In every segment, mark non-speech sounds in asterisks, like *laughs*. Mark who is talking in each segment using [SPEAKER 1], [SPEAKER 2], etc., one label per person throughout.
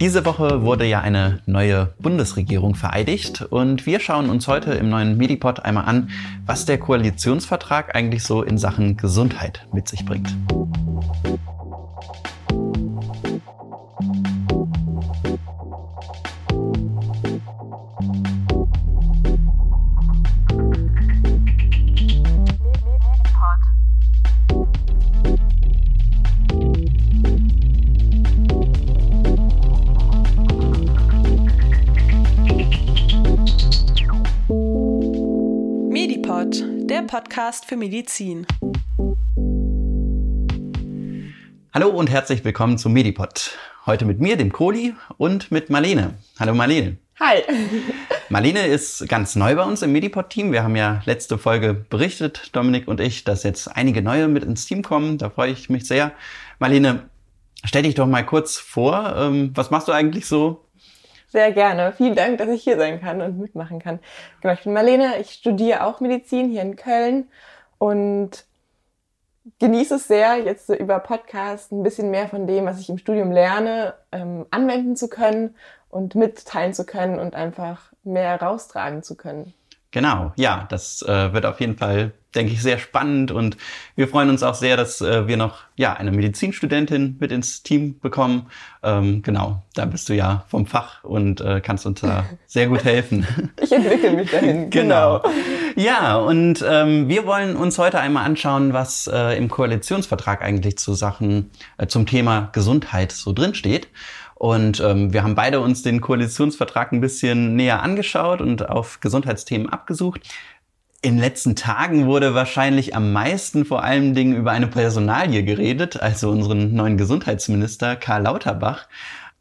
[SPEAKER 1] Diese Woche wurde ja eine neue Bundesregierung vereidigt und wir schauen uns heute im neuen Medipod einmal an, was der Koalitionsvertrag eigentlich so in Sachen Gesundheit mit sich bringt.
[SPEAKER 2] Podcast für Medizin.
[SPEAKER 1] Hallo und herzlich willkommen zum Medipod. Heute mit mir, dem Kohli, und mit Marlene. Hallo Marlene.
[SPEAKER 3] Hi. *laughs*
[SPEAKER 1] Marlene ist ganz neu bei uns im Medipod-Team. Wir haben ja letzte Folge berichtet, Dominik und ich, dass jetzt einige neue mit ins Team kommen. Da freue ich mich sehr. Marlene, stell dich doch mal kurz vor. Ähm, was machst du eigentlich so?
[SPEAKER 3] Sehr gerne. Vielen Dank, dass ich hier sein kann und mitmachen kann. Genau, ich bin Marlene. Ich studiere auch Medizin hier in Köln und genieße es sehr, jetzt so über Podcast ein bisschen mehr von dem, was ich im Studium lerne, ähm, anwenden zu können und mitteilen zu können und einfach mehr raustragen zu können.
[SPEAKER 1] Genau, ja, das äh, wird auf jeden Fall, denke ich, sehr spannend und wir freuen uns auch sehr, dass äh, wir noch ja eine Medizinstudentin mit ins Team bekommen. Ähm, genau, da bist du ja vom Fach und äh, kannst uns da *laughs* sehr gut helfen.
[SPEAKER 3] Ich entwickle mich dahin. *laughs*
[SPEAKER 1] genau. Ja, und ähm, wir wollen uns heute einmal anschauen, was äh, im Koalitionsvertrag eigentlich zu Sachen äh, zum Thema Gesundheit so drin steht. Und ähm, wir haben beide uns den Koalitionsvertrag ein bisschen näher angeschaut und auf Gesundheitsthemen abgesucht. In den letzten Tagen wurde wahrscheinlich am meisten vor allen Dingen über eine Personalie geredet, also unseren neuen Gesundheitsminister Karl Lauterbach.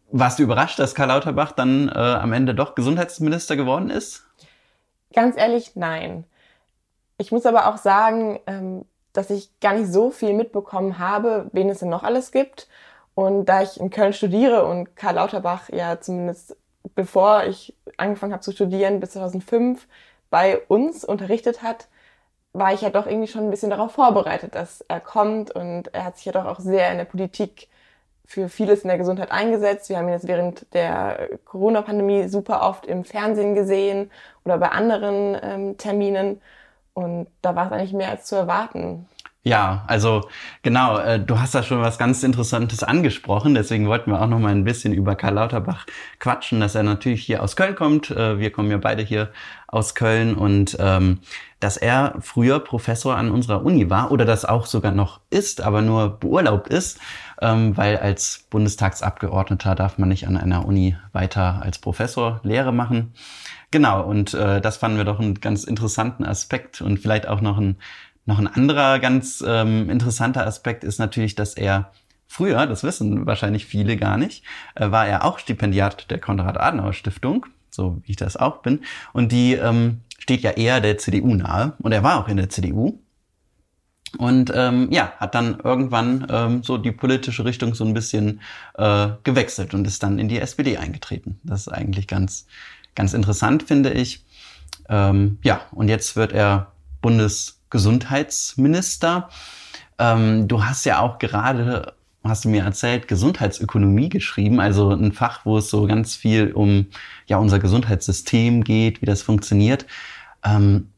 [SPEAKER 1] Warst du überrascht, dass Karl Lauterbach dann äh, am Ende doch Gesundheitsminister geworden ist?
[SPEAKER 3] Ganz ehrlich, nein. Ich muss aber auch sagen, ähm, dass ich gar nicht so viel mitbekommen habe, wen es denn noch alles gibt. Und da ich in Köln studiere und Karl Lauterbach ja zumindest bevor ich angefangen habe zu studieren bis 2005 bei uns unterrichtet hat, war ich ja doch irgendwie schon ein bisschen darauf vorbereitet, dass er kommt und er hat sich ja doch auch sehr in der Politik für vieles in der Gesundheit eingesetzt. Wir haben ihn jetzt während der Corona-Pandemie super oft im Fernsehen gesehen oder bei anderen ähm, Terminen und da war es eigentlich mehr als zu erwarten.
[SPEAKER 1] Ja, also genau, äh, du hast da schon was ganz Interessantes angesprochen, deswegen wollten wir auch noch mal ein bisschen über Karl Lauterbach quatschen, dass er natürlich hier aus Köln kommt. Äh, wir kommen ja beide hier aus Köln und ähm, dass er früher Professor an unserer Uni war oder das auch sogar noch ist, aber nur beurlaubt ist, ähm, weil als Bundestagsabgeordneter darf man nicht an einer Uni weiter als Professor Lehre machen. Genau, und äh, das fanden wir doch einen ganz interessanten Aspekt und vielleicht auch noch ein noch ein anderer ganz ähm, interessanter Aspekt ist natürlich, dass er früher, das wissen wahrscheinlich viele gar nicht, äh, war er auch Stipendiat der Konrad-Adenauer-Stiftung, so wie ich das auch bin. Und die ähm, steht ja eher der CDU nahe. Und er war auch in der CDU. Und ähm, ja, hat dann irgendwann ähm, so die politische Richtung so ein bisschen äh, gewechselt und ist dann in die SPD eingetreten. Das ist eigentlich ganz, ganz interessant, finde ich. Ähm, ja, und jetzt wird er Bundes Gesundheitsminister. Ähm, du hast ja auch gerade, hast du mir erzählt, Gesundheitsökonomie geschrieben, also ein Fach, wo es so ganz viel um ja unser Gesundheitssystem geht, wie das funktioniert. Ähm,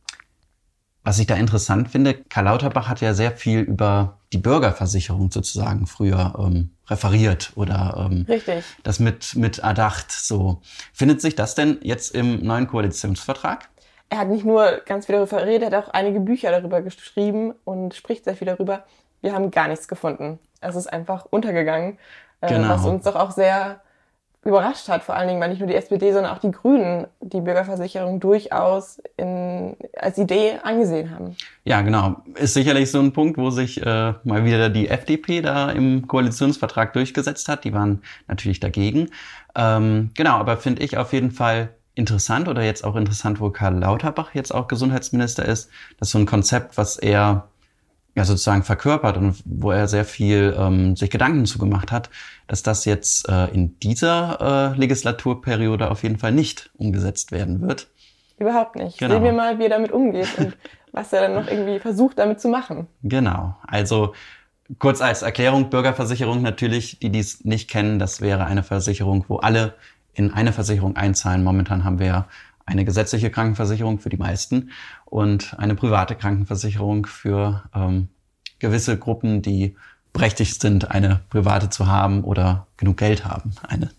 [SPEAKER 1] was ich da interessant finde, Karl Lauterbach hat ja sehr viel über die Bürgerversicherung sozusagen früher ähm, referiert oder ähm,
[SPEAKER 3] Richtig.
[SPEAKER 1] das mit, mit erdacht. So. Findet sich das denn jetzt im neuen Koalitionsvertrag?
[SPEAKER 3] Er hat nicht nur ganz viel darüber geredet, er hat auch einige Bücher darüber geschrieben und spricht sehr viel darüber. Wir haben gar nichts gefunden. Es ist einfach untergegangen, äh, genau. was uns doch auch sehr überrascht hat, vor allen Dingen, weil nicht nur die SPD, sondern auch die Grünen die Bürgerversicherung durchaus in, als Idee angesehen haben.
[SPEAKER 1] Ja, genau. Ist sicherlich so ein Punkt, wo sich äh, mal wieder die FDP da im Koalitionsvertrag durchgesetzt hat. Die waren natürlich dagegen. Ähm, genau, aber finde ich auf jeden Fall interessant oder jetzt auch interessant, wo Karl Lauterbach jetzt auch Gesundheitsminister ist. Das ist so ein Konzept, was er ja sozusagen verkörpert und wo er sehr viel ähm, sich Gedanken zu gemacht hat, dass das jetzt äh, in dieser äh, Legislaturperiode auf jeden Fall nicht umgesetzt werden wird.
[SPEAKER 3] Überhaupt nicht. Genau. Sehen wir mal, wie er damit umgeht und *laughs* was er dann noch irgendwie versucht, damit zu machen.
[SPEAKER 1] Genau. Also kurz als Erklärung, Bürgerversicherung natürlich, die dies nicht kennen, das wäre eine Versicherung, wo alle in eine Versicherung einzahlen. Momentan haben wir ja eine gesetzliche Krankenversicherung für die meisten und eine private Krankenversicherung für ähm, gewisse Gruppen, die berechtigt sind, eine private zu haben oder genug Geld haben, eine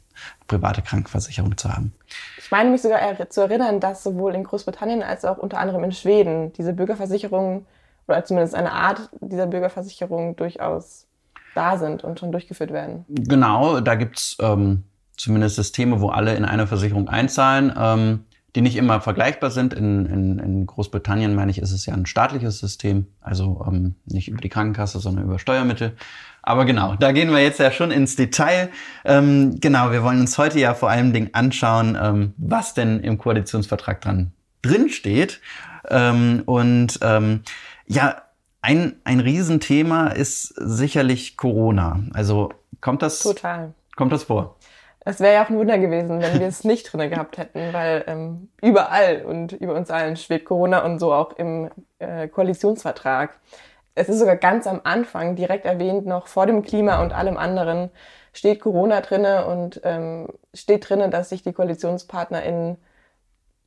[SPEAKER 1] private Krankenversicherung zu haben.
[SPEAKER 3] Ich meine mich sogar zu erinnern, dass sowohl in Großbritannien als auch unter anderem in Schweden diese Bürgerversicherungen oder zumindest eine Art dieser Bürgerversicherung durchaus da sind und schon durchgeführt werden.
[SPEAKER 1] Genau, da gibt's ähm, zumindest Systeme, wo alle in eine Versicherung einzahlen. Ähm, die nicht immer vergleichbar sind. In, in, in Großbritannien, meine ich, ist es ja ein staatliches System, also ähm, nicht über die Krankenkasse, sondern über Steuermittel. Aber genau, da gehen wir jetzt ja schon ins Detail. Ähm, genau, wir wollen uns heute ja vor allem Dingen anschauen, ähm, was denn im Koalitionsvertrag dran drin steht. Ähm, und ähm, ja, ein, ein Riesenthema ist sicherlich Corona. Also kommt das?
[SPEAKER 3] Total.
[SPEAKER 1] Kommt das vor?
[SPEAKER 3] Es wäre ja auch ein Wunder gewesen, wenn wir es nicht drinne gehabt hätten, weil ähm, überall und über uns allen schwebt Corona und so auch im äh, Koalitionsvertrag. Es ist sogar ganz am Anfang direkt erwähnt, noch vor dem Klima und allem anderen steht Corona drinne und ähm, steht drinne, dass sich die KoalitionspartnerInnen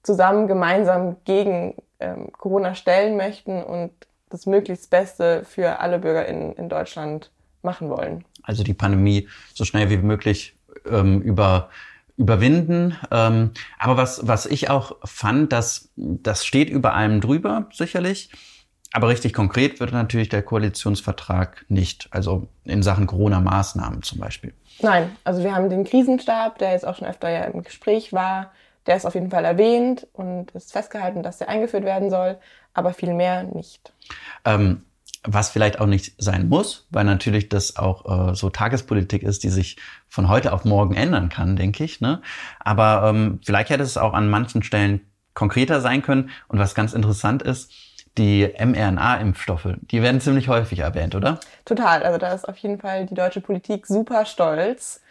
[SPEAKER 3] zusammen gemeinsam gegen ähm, Corona stellen möchten und das möglichst Beste für alle BürgerInnen in Deutschland machen wollen.
[SPEAKER 1] Also die Pandemie so schnell wie möglich ähm, über überwinden. Ähm, aber was, was ich auch fand, dass das steht über allem drüber, sicherlich. Aber richtig konkret wird natürlich der Koalitionsvertrag nicht. Also in Sachen Corona-Maßnahmen zum Beispiel.
[SPEAKER 3] Nein, also wir haben den Krisenstab, der jetzt auch schon öfter ja im Gespräch war. Der ist auf jeden Fall erwähnt und ist festgehalten, dass der eingeführt werden soll, aber viel mehr nicht.
[SPEAKER 1] Ähm, was vielleicht auch nicht sein muss, weil natürlich das auch äh, so Tagespolitik ist, die sich von heute auf morgen ändern kann, denke ich. Ne? Aber ähm, vielleicht hätte es auch an manchen Stellen konkreter sein können. Und was ganz interessant ist, die mRNA-Impfstoffe, die werden ziemlich häufig erwähnt, oder?
[SPEAKER 3] Total. Also da ist auf jeden Fall die deutsche Politik super stolz.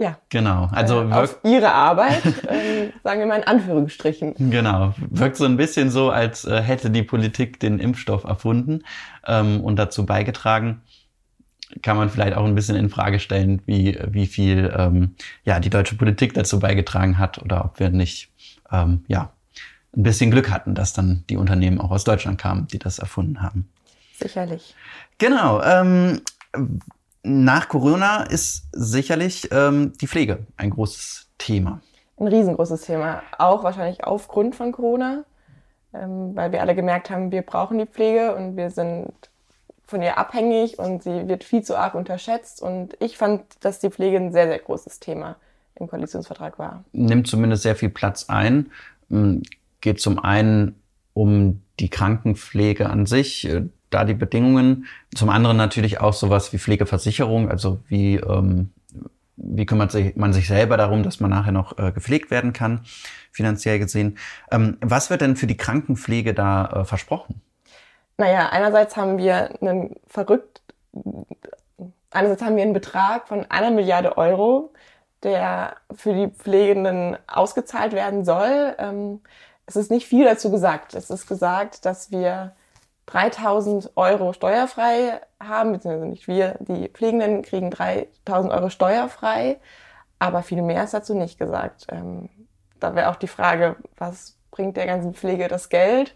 [SPEAKER 3] Ja.
[SPEAKER 1] Genau. Also
[SPEAKER 3] äh, auf ihre Arbeit, äh, *laughs* sagen wir mal in Anführungsstrichen.
[SPEAKER 1] Genau. Wirkt so ein bisschen so, als äh, hätte die Politik den Impfstoff erfunden ähm, und dazu beigetragen. Kann man vielleicht auch ein bisschen in Frage stellen, wie, wie viel ähm, ja, die deutsche Politik dazu beigetragen hat oder ob wir nicht ähm, ja, ein bisschen Glück hatten, dass dann die Unternehmen auch aus Deutschland kamen, die das erfunden haben.
[SPEAKER 3] Sicherlich.
[SPEAKER 1] Genau. Ähm, nach Corona ist sicherlich ähm, die Pflege ein großes Thema.
[SPEAKER 3] Ein riesengroßes Thema. Auch wahrscheinlich aufgrund von Corona, ähm, weil wir alle gemerkt haben, wir brauchen die Pflege und wir sind von ihr abhängig und sie wird viel zu arg unterschätzt. Und ich fand, dass die Pflege ein sehr, sehr großes Thema im Koalitionsvertrag war.
[SPEAKER 1] Nimmt zumindest sehr viel Platz ein. Ähm, geht zum einen um die Krankenpflege an sich, äh, da die Bedingungen. Zum anderen natürlich auch sowas wie Pflegeversicherung, also wie, ähm, wie kümmert sich, man sich selber darum, dass man nachher noch äh, gepflegt werden kann, finanziell gesehen. Ähm, was wird denn für die Krankenpflege da äh, versprochen?
[SPEAKER 3] Naja, einerseits haben wir einen verrückt, einerseits haben wir einen Betrag von einer Milliarde Euro, der für die Pflegenden ausgezahlt werden soll. Ähm, es ist nicht viel dazu gesagt. Es ist gesagt, dass wir 3000 Euro steuerfrei haben, beziehungsweise nicht wir, die Pflegenden kriegen 3000 Euro steuerfrei, aber viel mehr ist dazu nicht gesagt. Ähm, da wäre auch die Frage, was bringt der ganzen Pflege das Geld?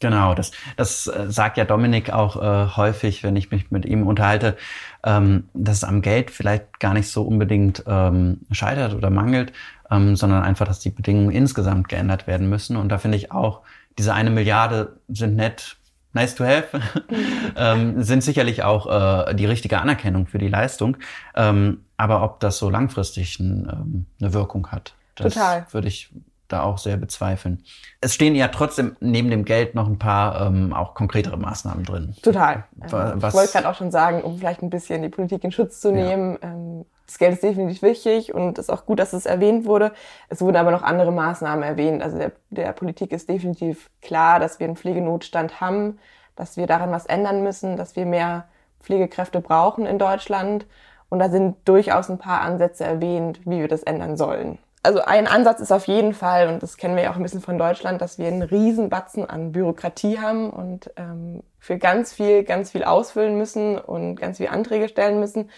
[SPEAKER 1] Genau, das, das äh, sagt ja Dominik auch äh, häufig, wenn ich mich mit ihm unterhalte, ähm, dass es am Geld vielleicht gar nicht so unbedingt ähm, scheitert oder mangelt, ähm, sondern einfach, dass die Bedingungen insgesamt geändert werden müssen. Und da finde ich auch, diese eine Milliarde sind nett, nice to have, *laughs* ähm, sind sicherlich auch äh, die richtige Anerkennung für die Leistung. Ähm, aber ob das so langfristig ein, ähm, eine Wirkung hat, das Total. würde ich da auch sehr bezweifeln. Es stehen ja trotzdem neben dem Geld noch ein paar ähm, auch konkretere Maßnahmen drin.
[SPEAKER 3] Total. Was, ich wollte gerade auch schon sagen, um vielleicht ein bisschen die Politik in Schutz zu nehmen. Ja. Ähm, das Geld ist definitiv wichtig und ist auch gut, dass es erwähnt wurde. Es wurden aber noch andere Maßnahmen erwähnt. Also der, der Politik ist definitiv klar, dass wir einen Pflegenotstand haben, dass wir daran was ändern müssen, dass wir mehr Pflegekräfte brauchen in Deutschland. Und da sind durchaus ein paar Ansätze erwähnt, wie wir das ändern sollen. also ein Ansatz ist auf jeden Fall, und das kennen wir ja auch ein bisschen von Deutschland, dass wir einen Riesenbatzen an Bürokratie haben und ähm, für ganz viel, ganz viel ausfüllen müssen und ganz viel Anträge stellen müssen.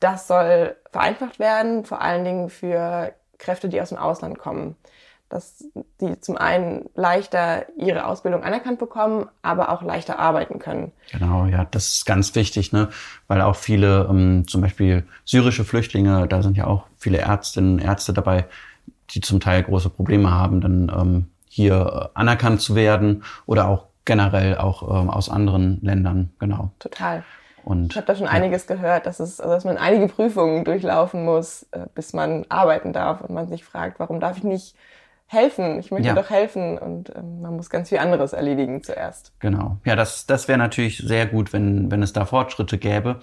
[SPEAKER 3] Das soll vereinfacht werden, vor allen Dingen für Kräfte, die aus dem Ausland kommen. Dass die zum einen leichter ihre Ausbildung anerkannt bekommen, aber auch leichter arbeiten können.
[SPEAKER 1] Genau, ja, das ist ganz wichtig, ne? Weil auch viele, ähm, zum Beispiel syrische Flüchtlinge, da sind ja auch viele Ärztinnen, Ärzte dabei, die zum Teil große Probleme haben, dann ähm, hier anerkannt zu werden oder auch generell auch ähm, aus anderen Ländern, genau.
[SPEAKER 3] Total. Und, ich habe da schon ja. einiges gehört, dass, es, dass man einige Prüfungen durchlaufen muss, äh, bis man arbeiten darf und man sich fragt, warum darf ich nicht helfen? Ich möchte ja. doch helfen und ähm, man muss ganz viel anderes erledigen zuerst.
[SPEAKER 1] Genau. Ja, das, das wäre natürlich sehr gut, wenn, wenn es da Fortschritte gäbe.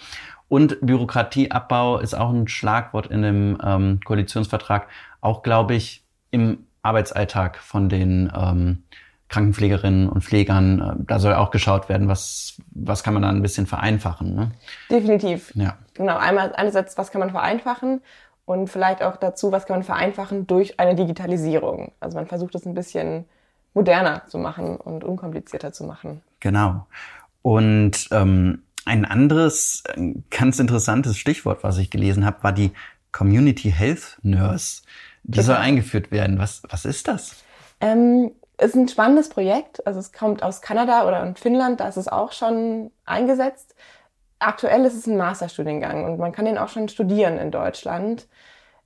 [SPEAKER 1] Und Bürokratieabbau ist auch ein Schlagwort in dem ähm, Koalitionsvertrag. Auch, glaube ich, im Arbeitsalltag von den ähm, Krankenpflegerinnen und Pflegern. Äh, da soll auch geschaut werden, was, was kann man da ein bisschen vereinfachen. Ne?
[SPEAKER 3] Definitiv. Ja. Genau. Einmal einerseits, was kann man vereinfachen und vielleicht auch dazu, was kann man vereinfachen durch eine Digitalisierung. Also man versucht es ein bisschen moderner zu machen und unkomplizierter zu machen.
[SPEAKER 1] Genau. Und ähm, ein anderes ganz interessantes Stichwort, was ich gelesen habe, war die Community Health Nurse. Die soll eingeführt werden. Was, was ist das?
[SPEAKER 3] Ähm, ist ein spannendes Projekt. Also es kommt aus Kanada oder in Finnland, da ist es auch schon eingesetzt. Aktuell ist es ein Masterstudiengang und man kann den auch schon studieren in Deutschland.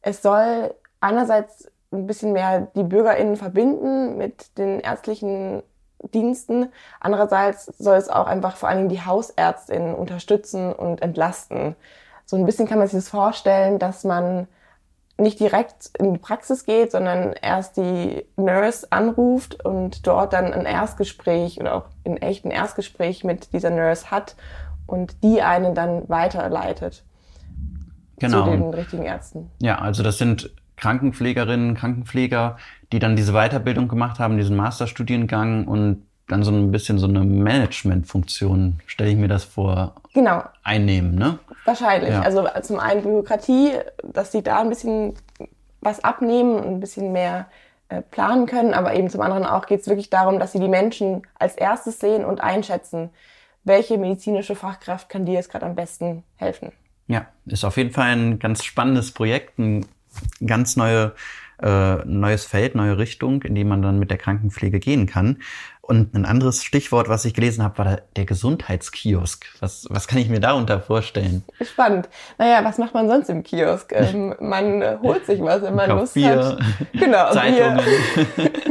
[SPEAKER 3] Es soll einerseits ein bisschen mehr die BürgerInnen verbinden mit den ärztlichen Diensten. Andererseits soll es auch einfach vor allen Dingen die Hausärztinnen unterstützen und entlasten. So ein bisschen kann man sich das vorstellen, dass man nicht direkt in die Praxis geht, sondern erst die Nurse anruft und dort dann ein Erstgespräch oder auch in echt ein Erstgespräch mit dieser Nurse hat und die einen dann weiterleitet
[SPEAKER 1] genau.
[SPEAKER 3] zu den richtigen Ärzten.
[SPEAKER 1] Ja, also das sind Krankenpflegerinnen, Krankenpfleger, die dann diese Weiterbildung gemacht haben, diesen Masterstudiengang und dann so ein bisschen so eine Managementfunktion, stelle ich mir das vor,
[SPEAKER 3] genau.
[SPEAKER 1] einnehmen, ne?
[SPEAKER 3] Wahrscheinlich. Ja. Also zum einen Bürokratie, dass sie da ein bisschen was abnehmen und ein bisschen mehr äh, planen können, aber eben zum anderen auch geht es wirklich darum, dass sie die Menschen als erstes sehen und einschätzen, welche medizinische Fachkraft kann dir jetzt gerade am besten helfen.
[SPEAKER 1] Ja, ist auf jeden Fall ein ganz spannendes Projekt, ein ganz neue, äh, neues Feld, neue Richtung, in die man dann mit der Krankenpflege gehen kann. Und ein anderes Stichwort, was ich gelesen habe, war der, Gesundheitskiosk. Was, was kann ich mir darunter vorstellen?
[SPEAKER 3] Spannend. Naja, was macht man sonst im Kiosk? *laughs* Ähm, man äh, holt sich was, wenn man Lust Bier, hat.
[SPEAKER 1] Genau, *laughs* Zeitungen.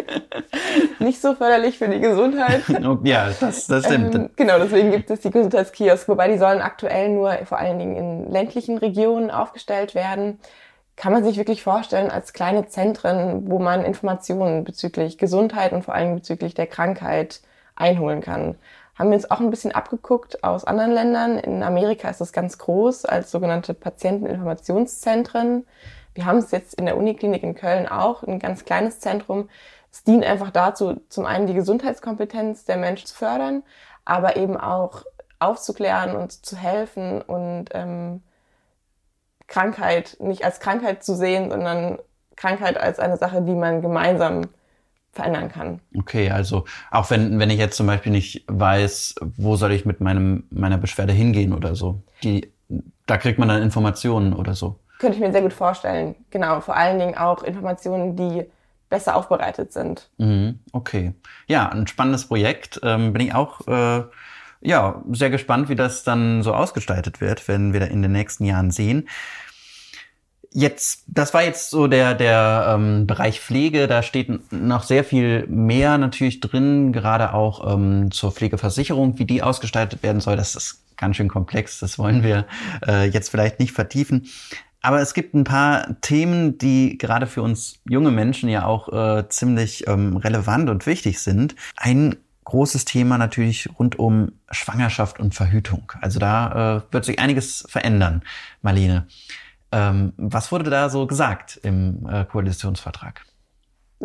[SPEAKER 1] *laughs*
[SPEAKER 3] Nicht so förderlich für die Gesundheit.
[SPEAKER 1] Ja, das, das stimmt.
[SPEAKER 3] Ähm, genau, deswegen gibt es die Gesundheitskiosk, wobei die sollen aktuell nur vor allen Dingen in ländlichen Regionen aufgestellt werden kann man sich wirklich vorstellen als kleine Zentren, wo man Informationen bezüglich Gesundheit und vor allem bezüglich der Krankheit einholen kann. Haben wir uns auch ein bisschen abgeguckt aus anderen Ländern. In Amerika ist das ganz groß als sogenannte Patienteninformationszentren. Wir haben es jetzt in der Uniklinik in Köln auch, ein ganz kleines Zentrum. Es dient einfach dazu, zum einen die Gesundheitskompetenz der Menschen zu fördern, aber eben auch aufzuklären und zu helfen und ähm, Krankheit nicht als Krankheit zu sehen, sondern Krankheit als eine Sache, die man gemeinsam verändern kann.
[SPEAKER 1] Okay, also auch wenn, wenn ich jetzt zum Beispiel nicht weiß, wo soll ich mit meinem, meiner Beschwerde hingehen oder so, die, da kriegt man dann Informationen oder so.
[SPEAKER 3] Könnte ich mir sehr gut vorstellen. Genau, vor allen Dingen auch Informationen, die besser aufbereitet sind.
[SPEAKER 1] Mhm, okay. Ja, ein spannendes Projekt. Ähm, bin ich auch äh, ja, sehr gespannt, wie das dann so ausgestaltet wird, werden wir da in den nächsten Jahren sehen. Jetzt, das war jetzt so der, der ähm, Bereich Pflege, da steht noch sehr viel mehr natürlich drin, gerade auch ähm, zur Pflegeversicherung, wie die ausgestaltet werden soll. Das ist ganz schön komplex, das wollen wir äh, jetzt vielleicht nicht vertiefen. Aber es gibt ein paar Themen, die gerade für uns junge Menschen ja auch äh, ziemlich ähm, relevant und wichtig sind. Ein großes Thema natürlich rund um Schwangerschaft und Verhütung. Also da äh, wird sich einiges verändern, Marlene. Ähm, was wurde da so gesagt im äh, Koalitionsvertrag?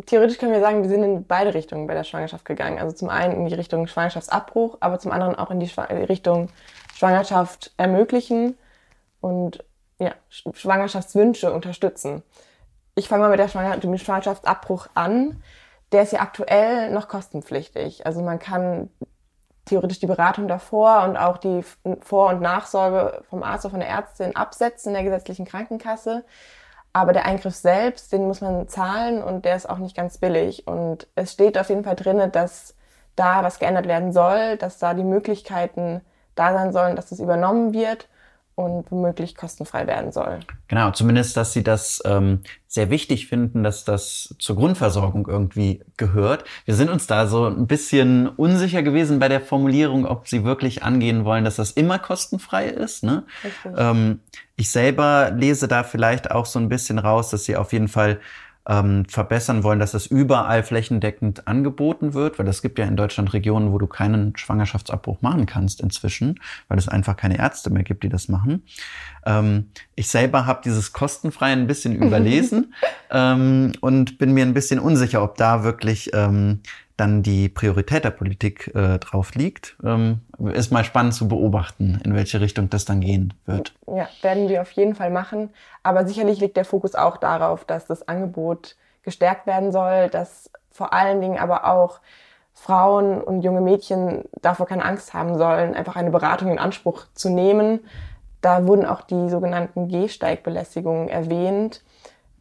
[SPEAKER 3] Theoretisch können wir sagen, wir sind in beide Richtungen bei der Schwangerschaft gegangen. Also zum einen in die Richtung Schwangerschaftsabbruch, aber zum anderen auch in die Schw Richtung Schwangerschaft ermöglichen und ja, Schwangerschaftswünsche unterstützen. Ich fange mal mit, der Schwanger dem Schwangerschaftsabbruch an. Der ist ja aktuell noch kostenpflichtig. Also man kann theoretisch die Beratung davor und auch die Vor- und Nachsorge vom Arzt oder von der Ärztin absetzen in der gesetzlichen Krankenkasse. Aber der Eingriff selbst, den muss man zahlen und der ist auch nicht ganz billig. Und es steht auf jeden Fall drin, dass da was geändert werden soll, dass da die Möglichkeiten da sein sollen, dass das übernommen wird und womöglich kostenfrei werden soll.
[SPEAKER 1] Genau, zumindest, dass Sie das ähm, sehr wichtig finden, dass das zur Grundversorgung irgendwie gehört. Wir sind uns da so ein bisschen unsicher gewesen bei der Formulierung, ob Sie wirklich angehen wollen, dass das immer kostenfrei ist. Ne? Ähm, ich selber lese da vielleicht auch so ein bisschen raus, dass Sie auf jeden Fall ähm, verbessern wollen, dass das überall flächendeckend angeboten wird, weil es gibt ja in Deutschland Regionen, wo du keinen Schwangerschaftsabbruch machen kannst inzwischen, weil es einfach keine Ärzte mehr gibt, die das machen. Ähm, ich selber habe dieses kostenfrei ein bisschen *laughs* überlesen ähm, und bin mir ein bisschen unsicher, ob da wirklich ähm, dann die Priorität der Politik äh, drauf liegt. Ähm, ist mal spannend zu beobachten, in welche Richtung das dann gehen wird.
[SPEAKER 3] Ja, werden wir auf jeden Fall machen. Aber sicherlich liegt der Fokus auch darauf, dass das Angebot gestärkt werden soll, dass vor allen Dingen aber auch Frauen und junge Mädchen davor keine Angst haben sollen, einfach eine Beratung in Anspruch zu nehmen. Da wurden auch die sogenannten Gehsteigbelästigungen erwähnt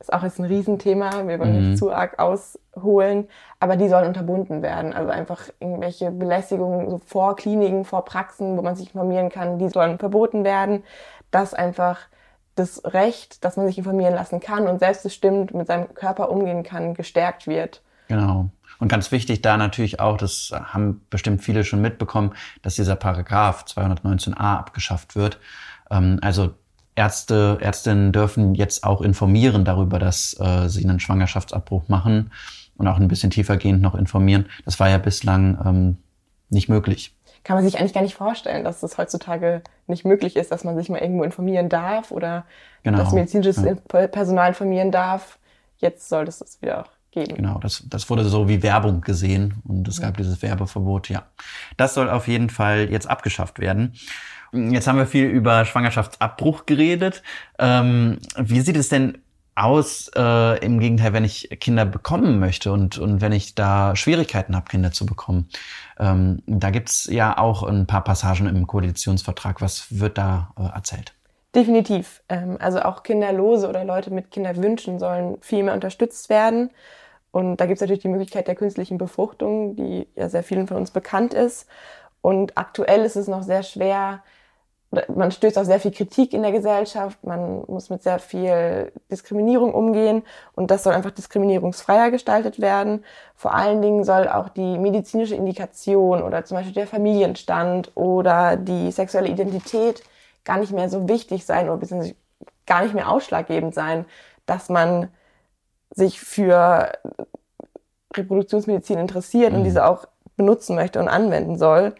[SPEAKER 3] ist auch jetzt ein Riesenthema, wir wollen mhm. nicht zu arg ausholen, aber die sollen unterbunden werden. Also einfach irgendwelche Belästigungen so vor Kliniken, vor Praxen, wo man sich informieren kann, die sollen verboten werden. Dass einfach das Recht, dass man sich informieren lassen kann und selbstbestimmt mit seinem Körper umgehen kann, gestärkt wird.
[SPEAKER 1] Genau. Und ganz wichtig da natürlich auch, das haben bestimmt viele schon mitbekommen, dass dieser Paragraph 219a abgeschafft wird. Ähm, also Ärzte, Ärztinnen dürfen jetzt auch informieren darüber, dass äh, sie einen Schwangerschaftsabbruch machen und auch ein bisschen tiefergehend noch informieren. Das war ja bislang ähm, nicht möglich.
[SPEAKER 3] Kann man sich eigentlich gar nicht vorstellen, dass es heutzutage nicht möglich ist, dass man sich mal irgendwo informieren darf oder genau. dass medizinisches ja. Personal informieren darf. Jetzt sollte es das wieder geben.
[SPEAKER 1] Genau, das, das wurde so wie Werbung gesehen und es ja. gab dieses Werbeverbot, ja. Das soll auf jeden Fall jetzt abgeschafft werden. Jetzt haben wir viel über Schwangerschaftsabbruch geredet. Ähm, wie sieht es denn aus, äh, im Gegenteil, wenn ich Kinder bekommen möchte und, und wenn ich da Schwierigkeiten habe, Kinder zu bekommen? Ähm, da gibt's ja auch ein paar Passagen im Koalitionsvertrag. Was wird da äh, erzählt?
[SPEAKER 3] Definitiv. Ähm, also auch Kinderlose oder Leute mit Kinderwünschen sollen viel mehr unterstützt werden. Und da gibt's natürlich die Möglichkeit der künstlichen Befruchtung, die ja sehr vielen von uns bekannt ist. Und aktuell ist es noch sehr schwer, man stößt auf sehr viel Kritik in der Gesellschaft, man muss mit sehr viel Diskriminierung umgehen und das soll einfach diskriminierungsfreier gestaltet werden. Vor allen Dingen soll auch die medizinische Indikation oder zum Beispiel der Familienstand oder die sexuelle Identität gar nicht mehr so wichtig sein oder beziehungsweise gar nicht mehr ausschlaggebend sein, dass man sich für Reproduktionsmedizin interessiert mhm. und diese auch benutzen möchte und anwenden soll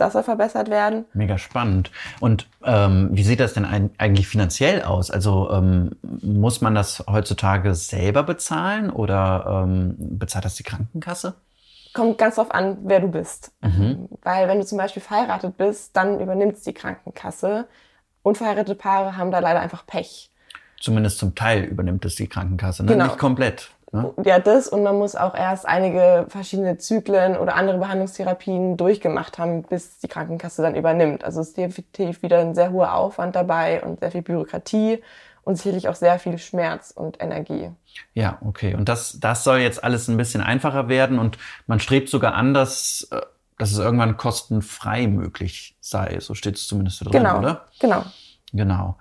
[SPEAKER 3] das soll verbessert werden.
[SPEAKER 1] Mega spannend. Und ähm, wie sieht das denn eigentlich finanziell aus? Also ähm, muss man das heutzutage selber bezahlen oder ähm, bezahlt das die Krankenkasse?
[SPEAKER 3] Kommt ganz drauf an, wer du bist. Mhm. Weil wenn du zum Beispiel verheiratet bist, dann übernimmt es die Krankenkasse. Unverheiratete Paare haben da leider einfach Pech.
[SPEAKER 1] Zumindest zum Teil übernimmt es die Krankenkasse, ne? Genau. nicht komplett.
[SPEAKER 3] Ne? Ja, das und man muss auch erst einige verschiedene Zyklen oder andere Behandlungstherapien durchgemacht haben, bis die Krankenkasse dann übernimmt. Also es ist definitiv wieder ein sehr hoher Aufwand dabei und sehr viel Bürokratie und sicherlich auch sehr viel Schmerz und Energie.
[SPEAKER 1] Ja, okay. Und das, das soll jetzt alles ein bisschen einfacher werden und man strebt sogar an, dass, äh, dass es irgendwann kostenfrei möglich sei. So steht es zumindest drin,
[SPEAKER 3] genau,
[SPEAKER 1] oder?
[SPEAKER 3] Genau.
[SPEAKER 1] Genau.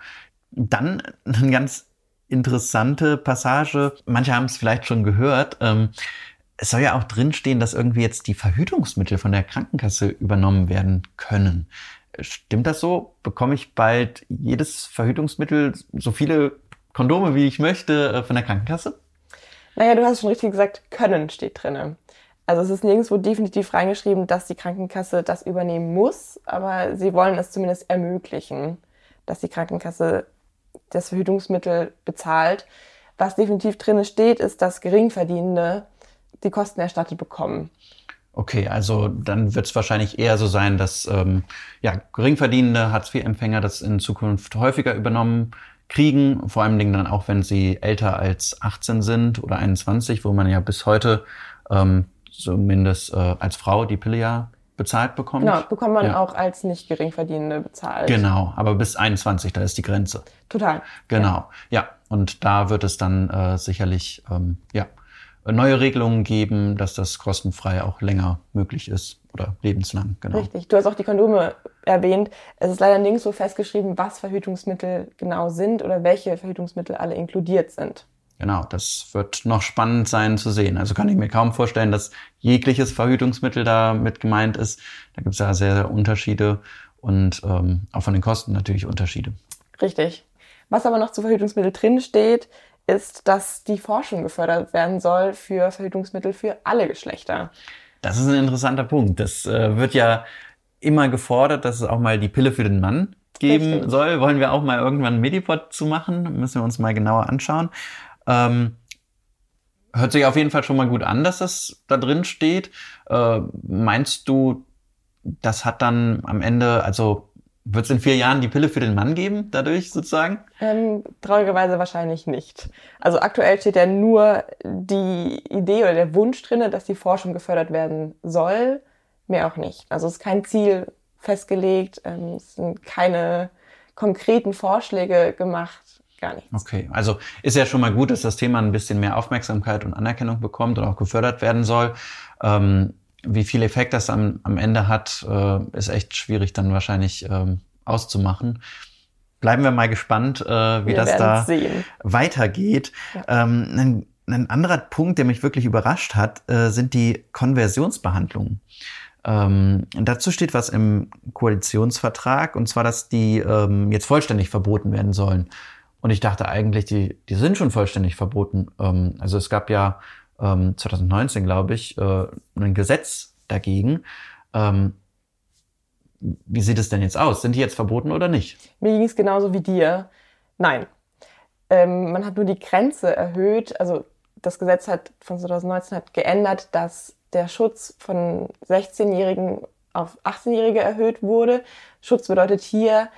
[SPEAKER 1] Dann ein ganz interessante Passage. Manche haben es vielleicht schon gehört. Ähm, es soll ja auch drinstehen, dass irgendwie jetzt die Verhütungsmittel von der Krankenkasse übernommen werden können. Stimmt das so? Bekomme ich bald jedes Verhütungsmittel, so viele Kondome, wie ich möchte, äh, von der Krankenkasse?
[SPEAKER 3] Naja, du hast schon richtig gesagt, können steht drinne. Also es ist nirgendwo definitiv reingeschrieben, dass die Krankenkasse das übernehmen muss, aber sie wollen es zumindest ermöglichen, dass die Krankenkasse das Verhütungsmittel bezahlt. Was definitiv drin steht, ist, dass Geringverdienende die Kosten erstattet bekommen.
[SPEAKER 1] Okay, also dann wird es wahrscheinlich eher so sein, dass ähm, ja, geringverdienende Hartz-IV-Empfänger das in Zukunft häufiger übernommen kriegen, vor Dingen dann auch, wenn sie älter als 18 sind oder 21, wo man ja bis heute ähm, zumindest äh, als Frau die Pille ja bezahlt bekommt.
[SPEAKER 3] Genau, bekommt man
[SPEAKER 1] Ja.
[SPEAKER 3] auch als nicht geringverdienende bezahlt.
[SPEAKER 1] Genau, aber bis 21, da ist die Grenze.
[SPEAKER 3] Total.
[SPEAKER 1] Genau, ja. Und da wird es dann äh, sicherlich ähm, ja, neue Regelungen geben, dass das kostenfrei auch länger möglich ist oder lebenslang. Genau.
[SPEAKER 3] Richtig. Du hast auch die Kondome erwähnt. Es ist leider nirgendwo festgeschrieben, was Verhütungsmittel genau sind oder welche Verhütungsmittel alle inkludiert sind.
[SPEAKER 1] Genau, das wird noch spannend sein zu sehen. Also kann ich mir kaum vorstellen, dass jegliches Verhütungsmittel da mit gemeint ist. Da gibt es ja sehr, sehr Unterschiede und ähm, auch von den Kosten natürlich Unterschiede.
[SPEAKER 3] Richtig. Was aber noch zu Verhütungsmittel drin steht, ist, dass die Forschung gefördert werden soll für Verhütungsmittel für alle Geschlechter.
[SPEAKER 1] Das ist ein interessanter Punkt. Das äh, wird ja immer gefordert, dass es auch mal die Pille für den Mann geben
[SPEAKER 3] Richtig.
[SPEAKER 1] soll. Wollen wir auch mal irgendwann einen Medipod zu machen? Müssen wir uns mal genauer anschauen. Ähm, hört sich auf jeden Fall schon mal gut an, dass das da drin steht. Äh, meinst du, das hat dann am Ende, also wird es in vier Jahren die Pille für den Mann geben, dadurch sozusagen?
[SPEAKER 3] Ähm, traurigerweise wahrscheinlich nicht. Also aktuell steht ja nur die Idee oder der Wunsch drinne, dass die Forschung gefördert werden soll, mehr auch nicht. Also es ist kein Ziel festgelegt, ähm, es sind keine konkreten Vorschläge gemacht, gar nichts.
[SPEAKER 1] Okay, also ist ja schon mal gut, dass das Thema ein bisschen mehr Aufmerksamkeit und Anerkennung bekommt und auch gefördert werden soll. Ähm, wie viel Effekt das am, am Ende hat, äh, ist echt schwierig dann wahrscheinlich ähm, auszumachen. Bleiben wir mal gespannt, äh, wie
[SPEAKER 3] Wir
[SPEAKER 1] das da
[SPEAKER 3] sehen.
[SPEAKER 1] weitergeht. Ähm, ein, ein anderer Punkt, der mich wirklich überrascht hat, äh, sind die Konversionsbehandlungen. Ähm, dazu steht was im Koalitionsvertrag, und zwar, dass die ähm, jetzt vollständig verboten werden sollen. Und ich dachte eigentlich, die, die sind schon vollständig verboten. Ähm, also es gab ja ähm, 2019, glaube ich, äh, ein Gesetz dagegen. Ähm, wie sieht es denn jetzt aus? Sind die jetzt verboten oder nicht?
[SPEAKER 3] Mir ging es genauso wie dir. Nein. Ähm, man hat nur die Grenze erhöht. Also das Gesetz hat von 2019 hat geändert, dass der Schutz von 16-Jährigen auf 18-Jährige erhöht wurde. Schutz bedeutet hier,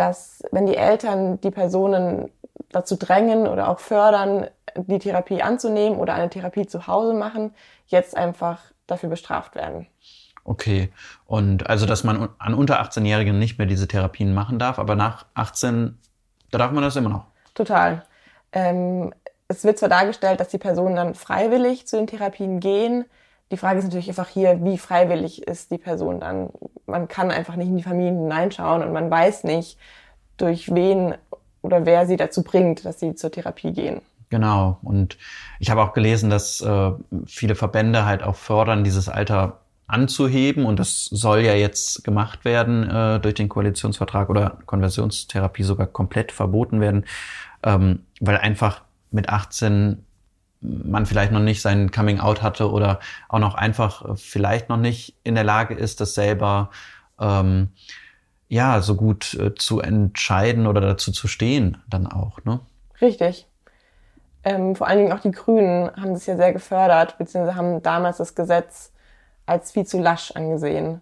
[SPEAKER 3] dass wenn die Eltern die Personen dazu drängen oder auch fördern, die Therapie anzunehmen oder eine Therapie zu Hause machen, jetzt einfach dafür bestraft werden.
[SPEAKER 1] Okay. Und also, dass man an unter 18-Jährigen nicht mehr diese Therapien machen darf, aber nach 18, da darf man das immer noch.
[SPEAKER 3] Total. Ähm, es wird zwar dargestellt, dass die Personen dann freiwillig zu den Therapien gehen. Die Frage ist natürlich einfach hier, wie freiwillig ist die Person dann? Man kann einfach nicht in die Familien hineinschauen und man weiß nicht, durch wen oder wer sie dazu bringt, dass sie zur Therapie gehen.
[SPEAKER 1] Genau. Und ich habe auch gelesen, dass äh, viele Verbände halt auch fördern, dieses Alter anzuheben. Und das soll ja jetzt gemacht werden äh, durch den Koalitionsvertrag oder Konversionstherapie sogar komplett verboten werden, ähm, weil einfach mit 18 man vielleicht noch nicht sein Coming Out hatte oder auch noch einfach äh, vielleicht noch nicht in der Lage ist, das selber ähm, ja so gut äh, zu entscheiden oder dazu zu stehen dann auch. Ne?
[SPEAKER 3] Richtig. Ähm, vor allen Dingen auch die Grünen haben das ja sehr gefördert, beziehungsweise haben damals das Gesetz als viel zu lasch angesehen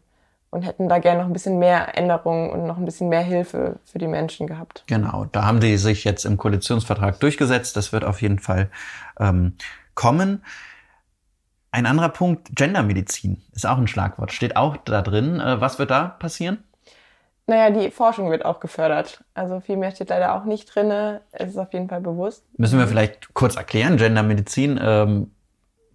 [SPEAKER 3] und hätten da gerne noch ein bisschen mehr Änderungen und noch ein bisschen mehr Hilfe für die Menschen gehabt.
[SPEAKER 1] Genau, da haben die sich jetzt im Koalitionsvertrag durchgesetzt. Das wird auf jeden Fall ähm, kommen. Ein anderer Punkt, Gendermedizin ist auch ein Schlagwort, steht auch da drin. Äh, was wird da passieren?
[SPEAKER 3] Naja, die Forschung wird auch gefördert. Also viel mehr steht leider auch nicht drinne. Es ist auf jeden Fall bewusst.
[SPEAKER 1] Müssen wir vielleicht kurz erklären, Gendermedizin, ähm,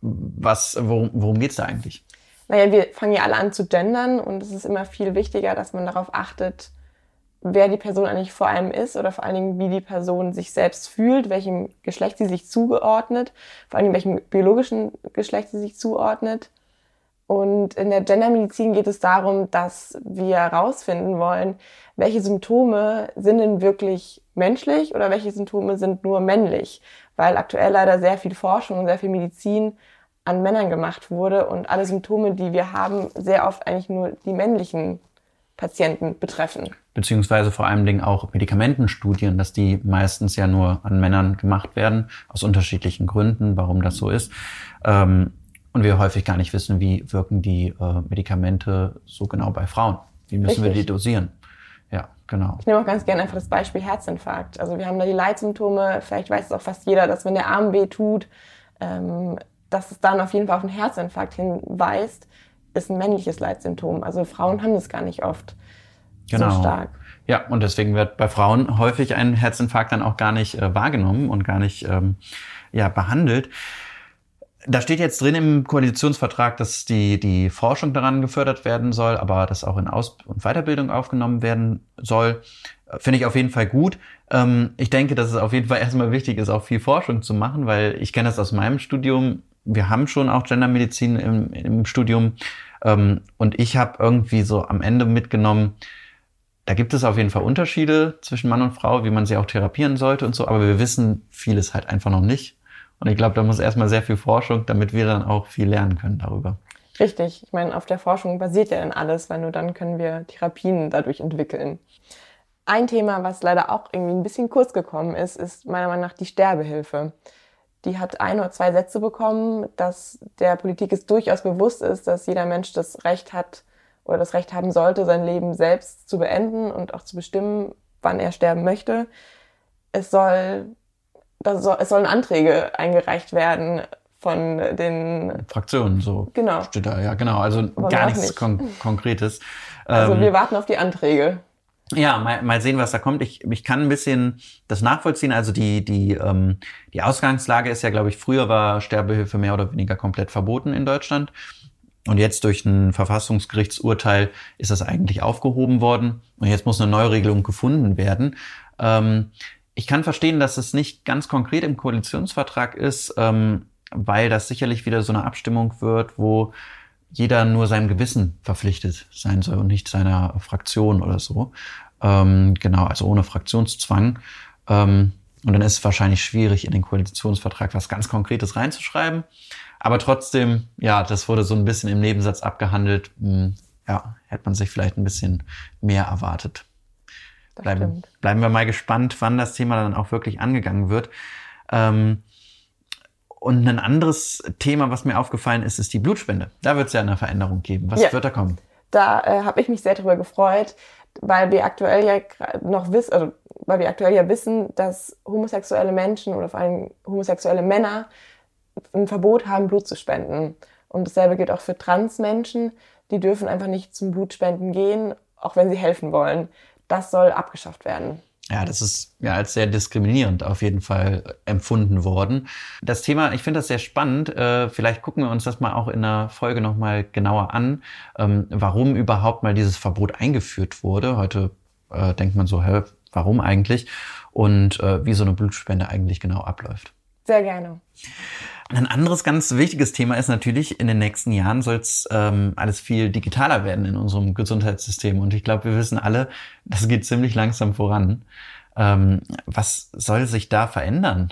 [SPEAKER 1] was, worum, worum geht's da eigentlich?
[SPEAKER 3] Naja, wir fangen ja alle an zu gendern und es ist immer viel wichtiger, dass man darauf achtet, wer die Person eigentlich vor einem ist oder vor allen Dingen, wie die Person sich selbst fühlt, welchem Geschlecht sie sich zugeordnet, vor allen Dingen, welchem biologischen Geschlecht sie sich zuordnet. Und in der Gendermedizin geht es darum, dass wir herausfinden wollen, welche Symptome sind denn wirklich menschlich oder welche Symptome sind nur männlich. Weil aktuell leider sehr viel Forschung und sehr viel Medizin an Männern gemacht wurde und alle Symptome, die wir haben, sehr oft eigentlich nur die männlichen Patienten betreffen.
[SPEAKER 1] Beziehungsweise vor allen Dingen auch Medikamentenstudien, dass die meistens ja nur an Männern gemacht werden, aus unterschiedlichen Gründen, warum das so ist. Ähm, und wir häufig gar nicht wissen, wie wirken die äh, Medikamente so genau bei Frauen. Wie müssen wir die
[SPEAKER 3] Richtig.
[SPEAKER 1] dosieren? Ja. genau.
[SPEAKER 3] Ich nehme auch ganz gerne einfach das Beispiel Herzinfarkt. Also wir haben da die Leitsymptome, vielleicht weiß es auch fast jeder, dass wenn der Arm weh tut, ähm, dass es dann auf jeden Fall auf einen Herzinfarkt hinweist, ist ein männliches Leitsymptom. Also Frauen haben das gar nicht oft
[SPEAKER 1] Genau.
[SPEAKER 3] so stark.
[SPEAKER 1] Ja, und deswegen wird bei Frauen häufig ein Herzinfarkt dann auch gar nicht äh, wahrgenommen und gar nicht ähm, ja, behandelt. Da steht jetzt drin im Koalitionsvertrag, dass die, die Forschung daran gefördert werden soll, aber dass auch in Aus- und Weiterbildung aufgenommen werden soll. Äh, Finde ich auf jeden Fall gut. Ähm, ich denke, dass es auf jeden Fall erstmal wichtig ist, auch viel Forschung zu machen, weil ich kenne das aus meinem Studium. Wir haben schon auch Gendermedizin im, im Studium. Ähm, und ich habe irgendwie so am Ende mitgenommen, da gibt es auf jeden Fall Unterschiede zwischen Mann und Frau, wie man sie auch therapieren sollte und so, aber wir wissen vieles halt einfach noch nicht. Und ich glaube, da muss erstmal sehr viel Forschung, damit wir dann auch viel lernen können darüber.
[SPEAKER 3] Richtig. Ich meine, auf der Forschung basiert ja dann alles, weil nur dann können wir Therapien dadurch entwickeln. Ein Thema, was leider auch irgendwie ein bisschen kurz gekommen ist, ist meiner Meinung nach die Sterbehilfe. Die hat ein oder zwei Sätze bekommen, dass der Politik es durchaus bewusst ist, dass jeder Mensch das Recht hat oder das Recht haben sollte, sein Leben selbst zu beenden und auch zu bestimmen, wann er sterben möchte. Es soll, das soll es sollen Anträge eingereicht werden von den
[SPEAKER 1] Fraktionen, so
[SPEAKER 3] Genau.
[SPEAKER 1] steht da, ja genau. Also
[SPEAKER 3] wir
[SPEAKER 1] gar nichts
[SPEAKER 3] nicht.
[SPEAKER 1] Kon Konkretes.
[SPEAKER 3] Also
[SPEAKER 1] Ähm,
[SPEAKER 3] wir warten auf die Anträge.
[SPEAKER 1] Ja, mal, mal sehen, was da kommt. Ich, ich kann ein bisschen das nachvollziehen. Also die, die, ähm, die Ausgangslage ist ja, glaube ich, früher war Sterbehilfe mehr oder weniger komplett verboten in Deutschland. Und jetzt durch ein Verfassungsgerichtsurteil ist das eigentlich aufgehoben worden. Und jetzt muss eine Neuregelung gefunden werden. Ähm, ich kann verstehen, dass es nicht ganz konkret im Koalitionsvertrag ist, ähm, weil das sicherlich wieder so eine Abstimmung wird, wo jeder nur seinem Gewissen verpflichtet sein soll und nicht seiner Fraktion oder so. Ähm, genau, also ohne Fraktionszwang. Ähm, und dann ist es wahrscheinlich schwierig, in den Koalitionsvertrag was ganz Konkretes reinzuschreiben. Aber trotzdem, ja, das wurde so ein bisschen im Nebensatz abgehandelt. Hm, ja, hätte man sich vielleicht ein bisschen mehr erwartet. Bleiben, bleiben wir mal gespannt, wann das Thema dann auch wirklich angegangen wird. Ähm, und ein anderes Thema, was mir aufgefallen ist, ist die Blutspende. Da wird es ja eine Veränderung geben. Was
[SPEAKER 3] Ja.
[SPEAKER 1] wird da kommen?
[SPEAKER 3] Da äh, habe ich mich sehr darüber gefreut, weil wir aktuell ja noch wissen, also weil wir aktuell ja wissen, dass homosexuelle Menschen oder vor allem homosexuelle Männer ein Verbot haben, Blut zu spenden. Und dasselbe gilt auch für Transmenschen. Die dürfen einfach nicht zum Blutspenden gehen, auch wenn sie helfen wollen. Das soll abgeschafft werden.
[SPEAKER 1] Ja, das ist ja als sehr diskriminierend auf jeden Fall empfunden worden. Das Thema, ich finde das sehr spannend. Äh, vielleicht gucken wir uns das mal auch in der Folge nochmal genauer an, ähm, warum überhaupt mal dieses Verbot eingeführt wurde. Heute äh, denkt man so, hä, warum eigentlich? Und äh, wie so eine Blutspende eigentlich genau abläuft.
[SPEAKER 3] Sehr gerne.
[SPEAKER 1] Ein anderes ganz wichtiges Thema ist natürlich, in den nächsten Jahren soll es ähm, alles viel digitaler werden in unserem Gesundheitssystem. Und ich glaube, wir wissen alle, das geht ziemlich langsam voran. Ähm, was soll sich da verändern?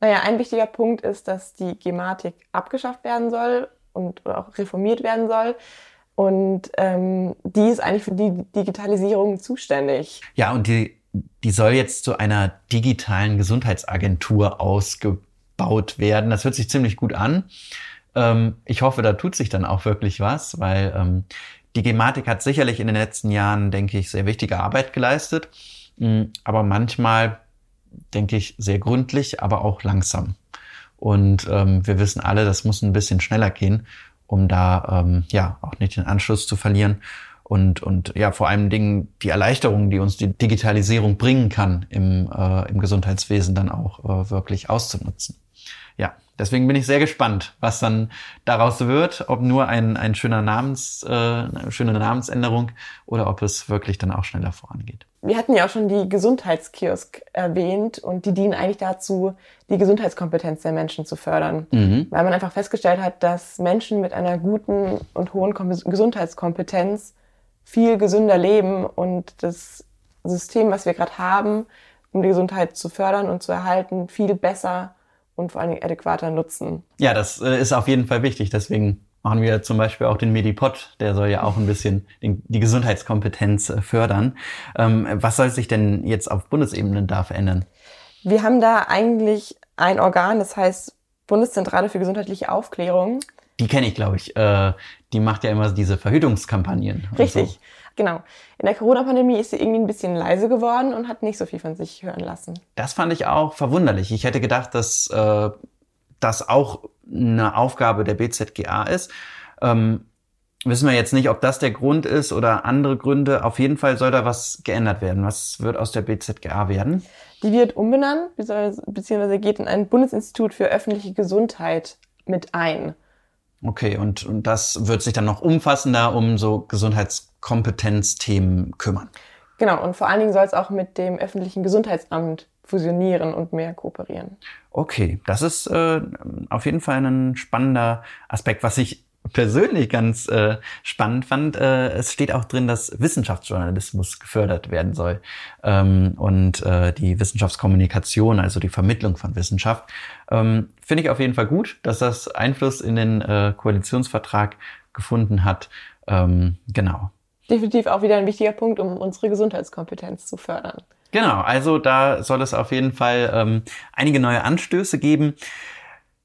[SPEAKER 3] Naja, ein wichtiger Punkt ist, dass die Gematik abgeschafft werden soll und auch reformiert werden soll. Und ähm, die ist eigentlich für die Digitalisierung zuständig.
[SPEAKER 1] Ja, und die, die soll jetzt zu einer digitalen Gesundheitsagentur ausgebaut werden. Das hört sich ziemlich gut an. Ähm, ich hoffe, da tut sich dann auch wirklich was, weil ähm, die Gematik hat sicherlich in den letzten Jahren, denke ich, sehr wichtige Arbeit geleistet. Mm, Aber manchmal, denke ich, sehr gründlich, aber auch langsam. Und ähm, wir wissen alle, das muss ein bisschen schneller gehen, um da ähm, ja auch nicht den Anschluss zu verlieren und, und ja, vor allen Dingen die Erleichterung, die uns die Digitalisierung bringen kann, im, äh, im Gesundheitswesen dann auch äh, wirklich auszunutzen. Ja, deswegen bin ich sehr gespannt, was dann daraus wird, ob nur ein, ein schöner Namens, äh, eine schöne Namensänderung oder ob es wirklich dann auch schneller vorangeht.
[SPEAKER 3] Wir hatten ja auch schon die Gesundheitskiosk erwähnt und die dienen eigentlich dazu, die Gesundheitskompetenz der Menschen zu fördern.
[SPEAKER 1] Mhm.
[SPEAKER 3] Weil man einfach festgestellt hat, dass Menschen mit einer guten und hohen Kom Gesundheitskompetenz viel gesünder leben und das System, was wir gerade haben, um die Gesundheit zu fördern und zu erhalten, viel besser und vor allen Dingen adäquater nutzen.
[SPEAKER 1] Ja, das äh, ist auf jeden Fall wichtig. Deswegen machen wir zum Beispiel auch den Medipod. Der soll ja auch ein bisschen die Gesundheitskompetenz äh, fördern. Ähm, was soll sich denn jetzt auf Bundesebene da verändern?
[SPEAKER 3] Wir haben da eigentlich ein Organ, das heißt Bundeszentrale für gesundheitliche Aufklärung.
[SPEAKER 1] Die kenne ich, glaube ich. Äh, die macht ja immer diese Verhütungskampagnen.
[SPEAKER 3] Richtig.
[SPEAKER 1] So.
[SPEAKER 3] Genau. In der Corona-Pandemie ist sie irgendwie ein bisschen leise geworden und hat nicht so viel von sich hören lassen.
[SPEAKER 1] Das fand ich auch verwunderlich. Ich hätte gedacht, dass äh, das auch eine Aufgabe der BZGA ist. Ähm, wissen wir jetzt nicht, ob das der Grund ist oder andere Gründe. Auf jeden Fall soll da was geändert werden. Was wird aus der BZGA werden?
[SPEAKER 3] Die wird umbenannt, beziehungsweise geht in ein Bundesinstitut für öffentliche Gesundheit mit ein.
[SPEAKER 1] Okay, und, und das wird sich dann noch umfassender um so Gesundheitskompetenzthemen kümmern.
[SPEAKER 3] Genau, und vor allen Dingen soll es auch mit dem öffentlichen Gesundheitsamt fusionieren und mehr kooperieren.
[SPEAKER 1] Okay, das ist äh, auf jeden Fall ein spannender Aspekt, was ich persönlich ganz äh, spannend fand, äh, es steht auch drin, dass Wissenschaftsjournalismus gefördert werden soll ähm, und äh, die Wissenschaftskommunikation, also die Vermittlung von Wissenschaft. Ähm, Finde ich auf jeden Fall gut, dass das Einfluss in den äh, Koalitionsvertrag gefunden hat. Ähm, genau.
[SPEAKER 3] Definitiv auch wieder ein wichtiger Punkt, um unsere Gesundheitskompetenz zu fördern.
[SPEAKER 1] Genau, also da soll es auf jeden Fall ähm, einige neue Anstöße geben.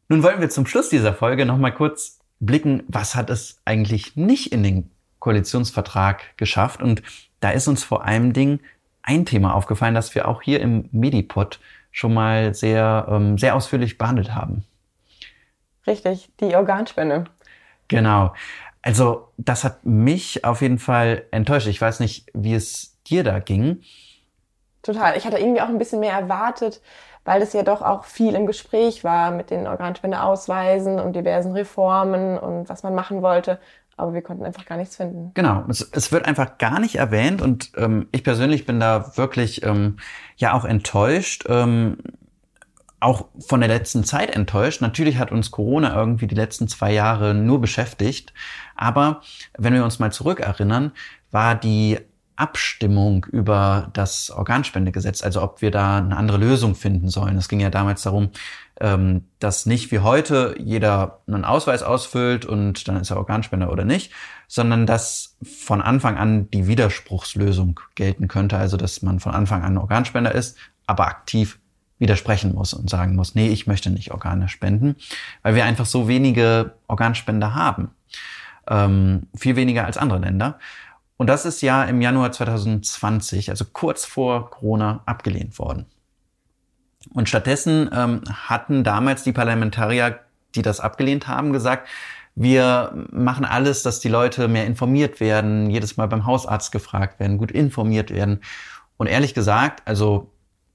[SPEAKER 1] Nun wollen wir zum Schluss dieser Folge nochmal kurz blicken, was hat es eigentlich nicht in den Koalitionsvertrag geschafft. Und da ist uns vor allem Ding ein Thema aufgefallen, das wir auch hier im Medipod schon mal sehr, ähm, sehr ausführlich behandelt haben.
[SPEAKER 3] Richtig, die Organspende.
[SPEAKER 1] Genau. Also das hat mich auf jeden Fall enttäuscht. Ich weiß nicht, wie es dir da ging.
[SPEAKER 3] Total. Ich hatte irgendwie auch ein bisschen mehr erwartet, weil das ja doch auch viel im Gespräch war mit den Organspendeausweisen und diversen Reformen und was man machen wollte. Aber wir konnten einfach gar nichts finden.
[SPEAKER 1] Genau, es, es wird einfach gar nicht erwähnt und ähm, ich persönlich bin da wirklich ähm, ja auch enttäuscht. Ähm, auch von der letzten Zeit enttäuscht. Natürlich hat uns Corona irgendwie die letzten zwei Jahre nur beschäftigt. Aber wenn wir uns mal zurückerinnern, war die Abstimmung über das Organspendegesetz, also ob wir da eine andere Lösung finden sollen. Es ging ja damals darum, ähm, dass nicht wie heute jeder einen Ausweis ausfüllt und dann ist er Organspender oder nicht, sondern dass von Anfang an die Widerspruchslösung gelten könnte, also dass man von Anfang an Organspender ist, aber aktiv widersprechen muss und sagen muss, nee, ich möchte nicht Organe spenden, weil wir einfach so wenige Organspender haben. Ähm, viel weniger als andere Länder. Und das ist ja im Januar 2020, also kurz vor Corona, abgelehnt worden. Und stattdessen ähm, hatten damals die Parlamentarier, die das abgelehnt haben, gesagt, wir machen alles, dass die Leute mehr informiert werden, jedes Mal beim Hausarzt gefragt werden, gut informiert werden. Und ehrlich gesagt, also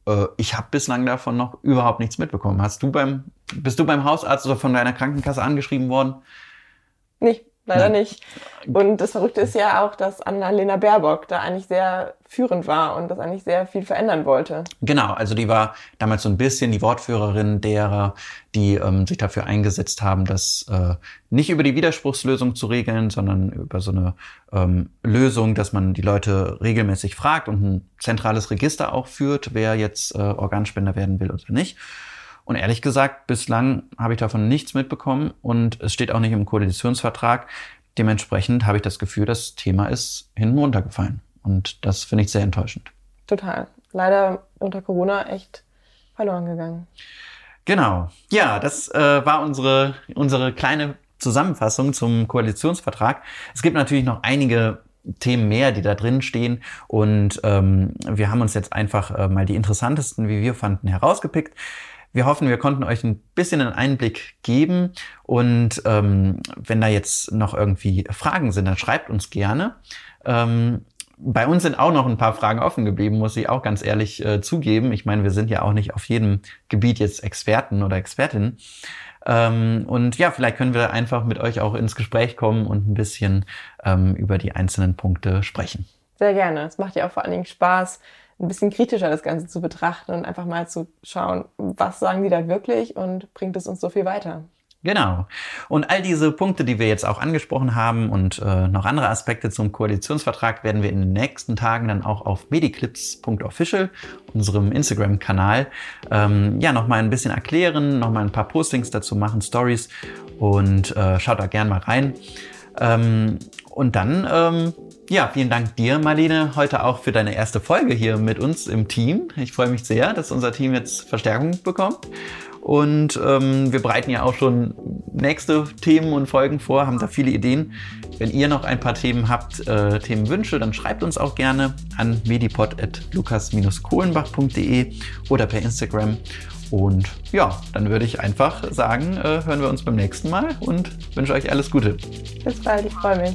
[SPEAKER 1] äh, ich habe bislang davon noch überhaupt nichts mitbekommen. Hast du beim, bist du beim Hausarzt oder von deiner Krankenkasse angeschrieben worden?
[SPEAKER 3] Nicht leider Nein. nicht. Und das Verrückte ist ja auch, dass Annalena Baerbock da eigentlich sehr führend war und das eigentlich sehr viel verändern wollte.
[SPEAKER 1] Genau, also die war damals so ein bisschen die Wortführerin derer, die ähm, sich dafür eingesetzt haben, das äh, nicht über die Widerspruchslösung zu regeln, sondern über so eine ähm, Lösung, dass man die Leute regelmäßig fragt und ein zentrales Register auch führt, wer jetzt äh, Organspender werden will oder nicht. Und ehrlich gesagt, bislang habe ich davon nichts mitbekommen und es steht auch nicht im Koalitionsvertrag. Dementsprechend habe ich das Gefühl, das Thema ist hinten runtergefallen. Und das finde ich sehr enttäuschend.
[SPEAKER 3] Total. Leider unter Corona echt verloren gegangen.
[SPEAKER 1] Genau. Ja, das äh, war unsere, unsere kleine Zusammenfassung zum Koalitionsvertrag. Es gibt natürlich noch einige Themen mehr, die da drin stehen. Und ähm, wir haben uns jetzt einfach äh, mal die interessantesten, wie wir fanden, herausgepickt. Wir hoffen, wir konnten euch ein bisschen einen Einblick geben. Und ähm, wenn da jetzt noch irgendwie Fragen sind, dann schreibt uns gerne. Ähm, bei uns sind auch noch ein paar Fragen offen geblieben, muss ich auch ganz ehrlich äh, zugeben. Ich meine, wir sind ja auch nicht auf jedem Gebiet jetzt Experten oder Expertin. Ähm, und ja, vielleicht können wir einfach mit euch auch ins Gespräch kommen und ein bisschen ähm, über die einzelnen Punkte sprechen.
[SPEAKER 3] Sehr gerne. Es macht ja auch vor allen Dingen Spaß, ein bisschen kritischer das Ganze zu betrachten und einfach mal zu schauen, was sagen die da wirklich und bringt es uns so viel weiter.
[SPEAKER 1] Genau. Und all diese Punkte, die wir jetzt auch angesprochen haben und äh, noch andere Aspekte zum Koalitionsvertrag werden wir in den nächsten Tagen dann auch auf mediclips.official, unserem Instagram-Kanal, ähm, ja, nochmal ein bisschen erklären, nochmal ein paar Postings dazu machen, Stories und äh, schaut da gern mal rein. Ähm, und dann ähm, ja, vielen Dank dir, Marlene, heute auch für deine erste Folge hier mit uns im Team. Ich freue mich sehr, dass unser Team jetzt Verstärkung bekommt. Und ähm, wir bereiten ja auch schon nächste Themen und Folgen vor, haben da viele Ideen, Wenn ihr noch ein paar Themen habt, äh, Themenwünsche, dann schreibt uns auch gerne an medipod.lukas-kohlenbach.de oder per Instagram. Und ja, dann würde ich einfach sagen, äh, hören wir uns beim nächsten Mal und wünsche euch alles Gute.
[SPEAKER 3] Bis bald, ich freue mich.